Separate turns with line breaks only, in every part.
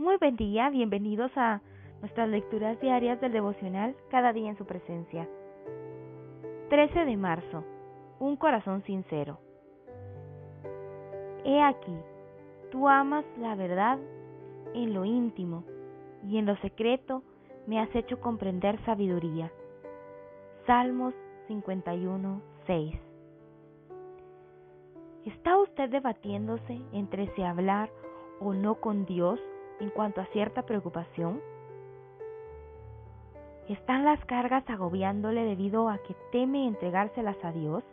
Muy buen día, bienvenidos a nuestras lecturas diarias del devocional Cada día en su presencia. 13 de marzo. Un corazón sincero. He aquí, tú amas la verdad en lo íntimo y en lo secreto me has hecho comprender sabiduría. Salmos 51, 6. ¿Está usted debatiéndose entre si hablar o no con Dios en cuanto a cierta preocupación? ¿Están las cargas agobiándole debido a que teme entregárselas a Dios?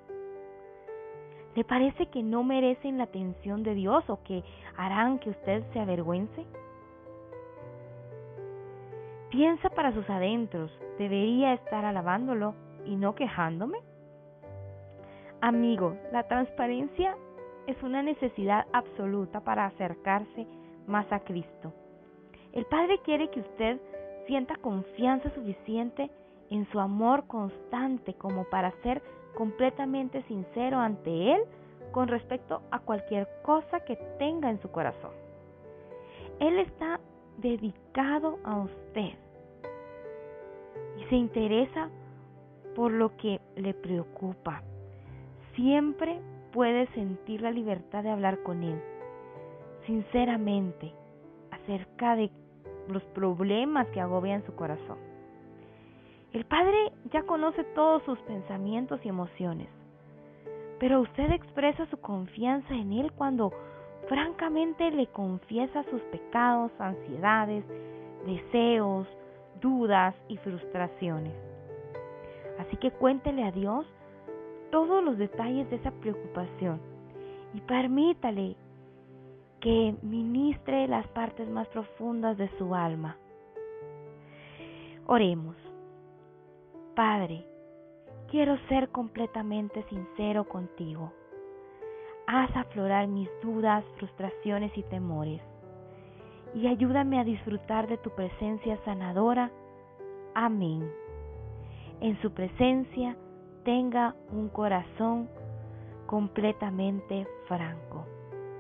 ¿Le parece que no merecen la atención de Dios o que harán que usted se avergüence? Piensa para sus adentros, ¿debería estar alabándolo y no quejándome? Amigo, la transparencia es una necesidad absoluta para acercarse más a Cristo. El Padre quiere que usted sienta confianza suficiente en su amor constante como para ser completamente sincero ante Él con respecto a cualquier cosa que tenga en su corazón. Él está dedicado a usted y se interesa por lo que le preocupa. Siempre puede sentir la libertad de hablar con Él sinceramente acerca de los problemas que agobian su corazón. El Padre ya conoce todos sus pensamientos y emociones, pero usted expresa su confianza en Él cuando francamente le confiesa sus pecados, ansiedades, deseos, dudas y frustraciones. Así que cuéntele a Dios todos los detalles de esa preocupación y permítale que ministre las partes más profundas de su alma. Oremos. Padre, quiero ser completamente sincero contigo. Haz aflorar mis dudas, frustraciones y temores. Y ayúdame a disfrutar de tu presencia sanadora. Amén. En su presencia tenga un corazón completamente franco.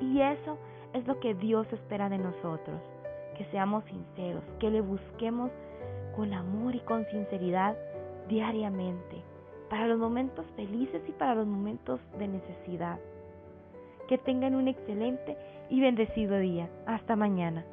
Y eso es lo que Dios espera de nosotros, que seamos sinceros, que le busquemos con amor y con sinceridad diariamente, para los momentos felices y para los momentos de necesidad. Que tengan un excelente y bendecido día. Hasta mañana.